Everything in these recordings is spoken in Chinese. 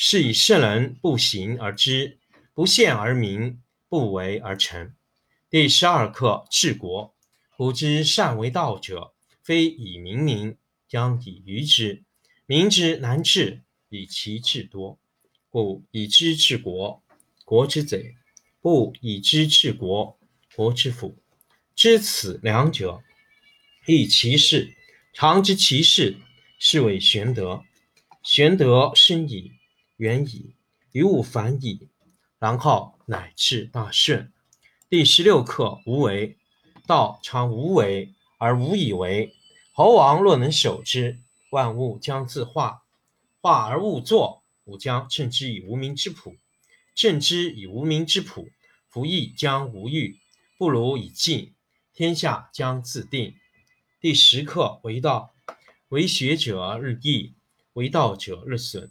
是以圣人不行而知，不见而明，不为而成。第十二课治国。古之善为道者，非以明民，将以愚之。民之难治，以其智多。故以知治国，国之贼；不以知治国，国之福。知此两者，亦其事。常知其事，是谓玄德。玄德深矣。远矣，于物反矣，然后乃至大顺。第十六课无为。道常无为而无以为。猴王若能守之，万物将自化。化而勿作，吾将镇之以无名之朴。镇之以无名之朴，夫亦将无欲，不如以静，天下将自定。第十课为道，为学者日益，为道者日损。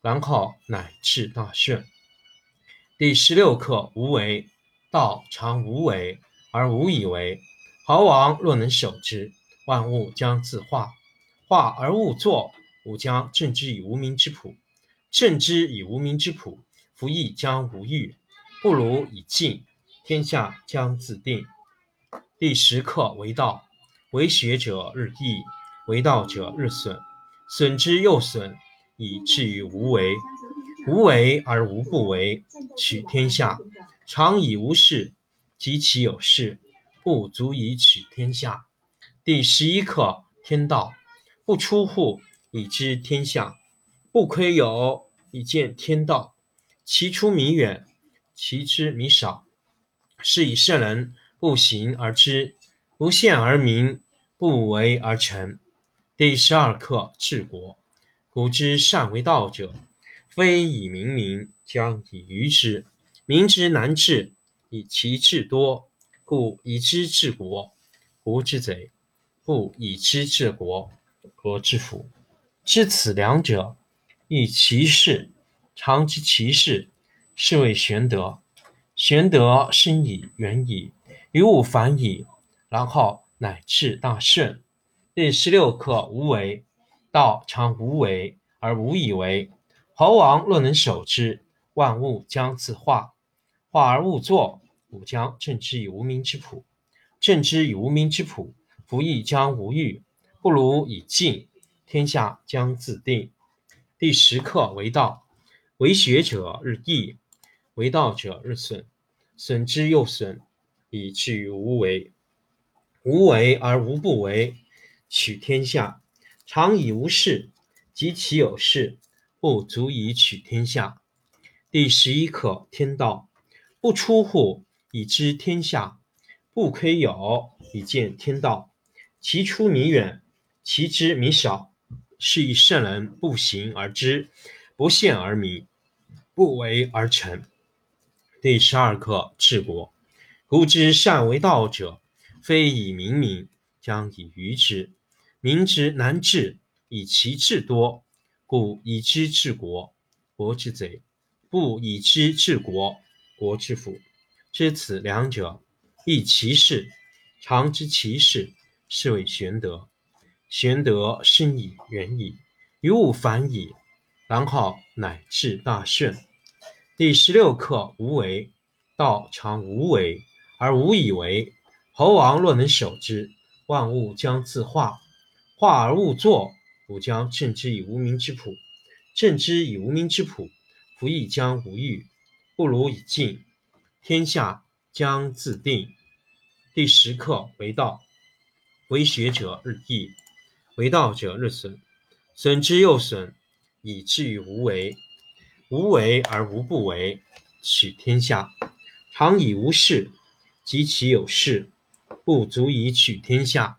然后乃至大顺。第十六课无为。道常无为而无以为。猴王若能守之，万物将自化。化而勿作，吾将镇之以无名之朴。镇之以无名之朴，夫亦将无欲，不如以静，天下将自定。第十课为道，为学者日益，为道者日损，损之又损。以至于无为，无为而无不为，取天下常以无事，及其有事，不足以取天下。第十一课天道，不出户以知天下，不窥有以见天道。其出弥远，其知弥少。是以圣人不行而知，不见而明，不为而成。第十二课治国。古之善为道者，非以明民，将以愚之。民之难治，以其智多。故以知治国，国之贼；不以知治国，国之福。知此两者，亦其事。常知其事，是谓玄德。玄德深矣，远矣，于物反矣，然后乃至大顺。第十六课无为。道常无为而无以为。猴王若能守之，万物将自化。化而勿作，吾将镇之以无名之朴。镇之以无名之朴，夫亦将无欲，不如以静，天下将自定。第十课为道，为学者日益，为道者日损，损之又损，以至于无为。无为而无不为，取天下。常以无事，及其有事，不足以取天下。第十一课天道，不出户以知天下，不窥有以见天道。其出弥远，其知弥少。是以圣人不行而知，不见而明，不为而成。第十二课治国。古之善为道者，非以明民，将以愚之。民之难治，以其智多。故以知治国，国之贼；不以知治国，国之福。知此两者，亦其事。常知其事，是谓玄德。玄德深矣，远矣，于物反矣，然后乃至大顺。第十六课：无为。道常无为而无以为。猴王若能守之，万物将自化。化而勿作，吾将镇之以无名之朴。镇之以无名之朴，夫亦将无欲，不如以静。天下将自定。第十课：为道。为学者日益，为道者日损，损之又损，以至于无为。无为而无不为，取天下。常以无事，及其有事，不足以取天下。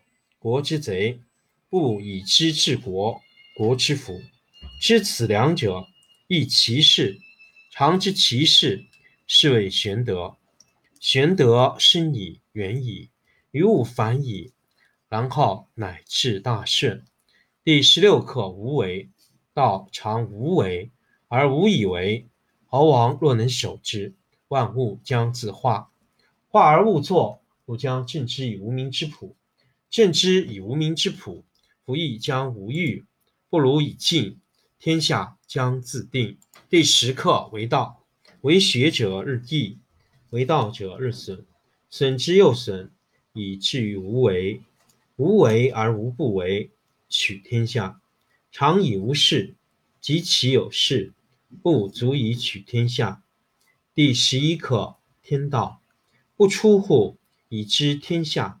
国之贼；不以知治国，国之福。知此两者，亦其事。常知其事，是谓玄德。玄德深矣，远矣，于物反矣，然后乃至大顺。第十六课：无为。道常无为而无以为。猴王若能守之，万物将自化，化而勿作，吾将镇之以无名之朴。镇之以无名之朴，夫亦将无欲，不如以静。天下将自定。第十课：为道。为学者日益，为道者日损，损之又损，以至于无为。无为而无不为，取天下。常以无事，及其有事，不足以取天下。第十一课：天道不出户，以知天下；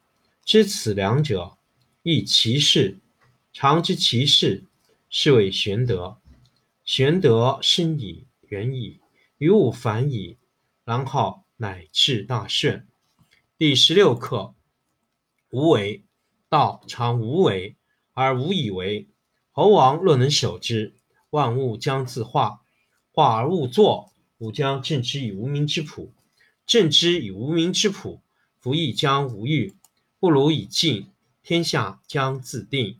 知此两者，亦其事。常知其事，是谓玄德。玄德深矣，远矣，于物反矣，然后乃至大顺。第十六课：无为。道常无为而无以为。猴王若能守之，万物将自化。化而勿作。吾将镇之以无名之朴，镇之以无名之朴，夫亦将无欲，不如以静。天下将自定。